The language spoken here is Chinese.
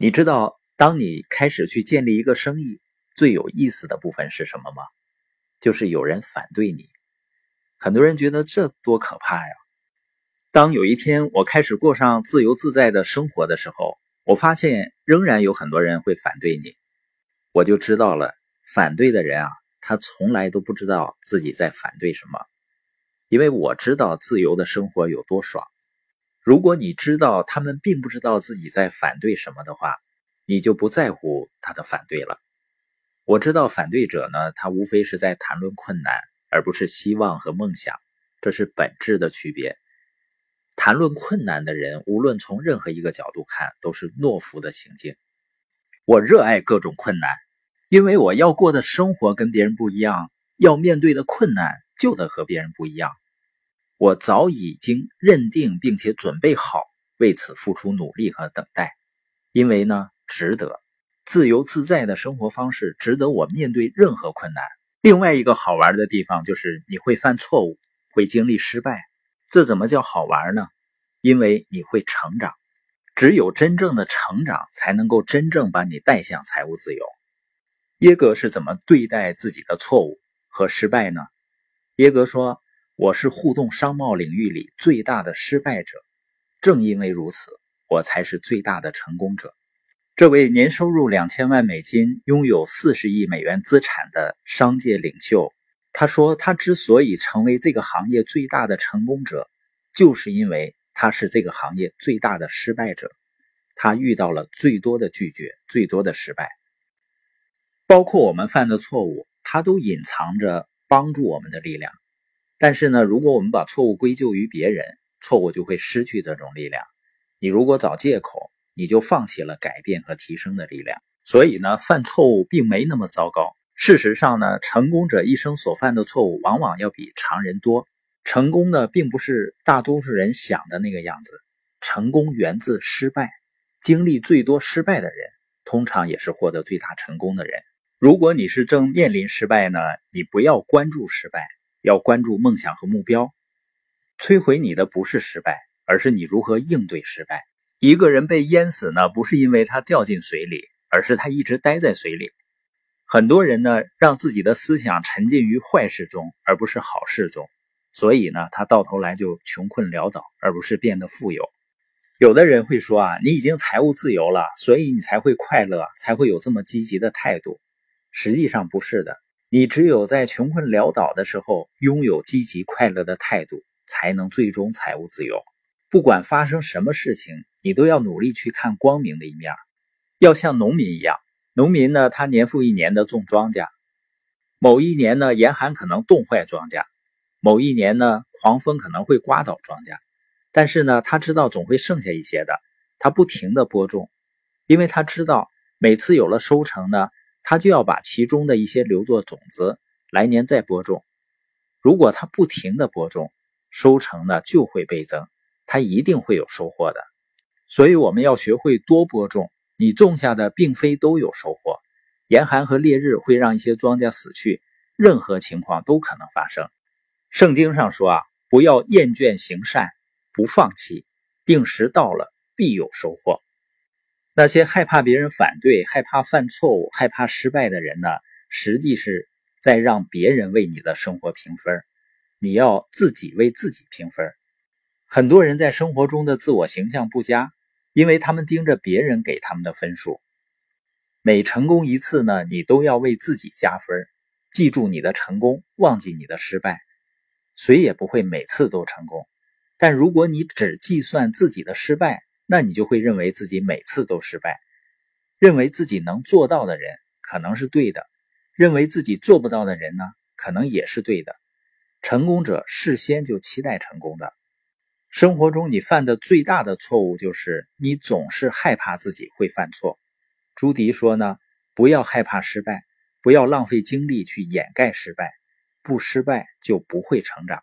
你知道，当你开始去建立一个生意，最有意思的部分是什么吗？就是有人反对你。很多人觉得这多可怕呀！当有一天我开始过上自由自在的生活的时候，我发现仍然有很多人会反对你，我就知道了，反对的人啊，他从来都不知道自己在反对什么，因为我知道自由的生活有多爽。如果你知道他们并不知道自己在反对什么的话，你就不在乎他的反对了。我知道反对者呢，他无非是在谈论困难，而不是希望和梦想，这是本质的区别。谈论困难的人，无论从任何一个角度看，都是懦夫的行径。我热爱各种困难，因为我要过的生活跟别人不一样，要面对的困难就得和别人不一样。我早已经认定并且准备好为此付出努力和等待，因为呢，值得自由自在的生活方式，值得我面对任何困难。另外一个好玩的地方就是你会犯错误，会经历失败，这怎么叫好玩呢？因为你会成长，只有真正的成长，才能够真正把你带向财务自由。耶格是怎么对待自己的错误和失败呢？耶格说。我是互动商贸领域里最大的失败者，正因为如此，我才是最大的成功者。这位年收入两千万美金、拥有四十亿美元资产的商界领袖，他说：“他之所以成为这个行业最大的成功者，就是因为他是这个行业最大的失败者。他遇到了最多的拒绝，最多的失败，包括我们犯的错误，他都隐藏着帮助我们的力量。”但是呢，如果我们把错误归咎于别人，错误就会失去这种力量。你如果找借口，你就放弃了改变和提升的力量。所以呢，犯错误并没那么糟糕。事实上呢，成功者一生所犯的错误往往要比常人多。成功的并不是大多数人想的那个样子。成功源自失败，经历最多失败的人，通常也是获得最大成功的人。如果你是正面临失败呢，你不要关注失败。要关注梦想和目标，摧毁你的不是失败，而是你如何应对失败。一个人被淹死呢，不是因为他掉进水里，而是他一直待在水里。很多人呢，让自己的思想沉浸于坏事中，而不是好事中，所以呢，他到头来就穷困潦倒，而不是变得富有。有的人会说啊，你已经财务自由了，所以你才会快乐，才会有这么积极的态度。实际上不是的。你只有在穷困潦倒的时候，拥有积极快乐的态度，才能最终财务自由。不管发生什么事情，你都要努力去看光明的一面。要像农民一样，农民呢，他年复一年的种庄稼，某一年呢，严寒可能冻坏庄稼，某一年呢，狂风可能会刮倒庄稼，但是呢，他知道总会剩下一些的，他不停的播种，因为他知道每次有了收成呢。他就要把其中的一些留作种子，来年再播种。如果他不停的播种，收成呢就会倍增，他一定会有收获的。所以我们要学会多播种。你种下的并非都有收获，严寒和烈日会让一些庄稼死去，任何情况都可能发生。圣经上说啊，不要厌倦行善，不放弃，定时到了必有收获。那些害怕别人反对、害怕犯错误、害怕失败的人呢？实际是在让别人为你的生活评分。你要自己为自己评分。很多人在生活中的自我形象不佳，因为他们盯着别人给他们的分数。每成功一次呢，你都要为自己加分。记住你的成功，忘记你的失败。谁也不会每次都成功，但如果你只计算自己的失败，那你就会认为自己每次都失败，认为自己能做到的人可能是对的，认为自己做不到的人呢，可能也是对的。成功者事先就期待成功的。生活中你犯的最大的错误就是你总是害怕自己会犯错。朱迪说呢，不要害怕失败，不要浪费精力去掩盖失败，不失败就不会成长。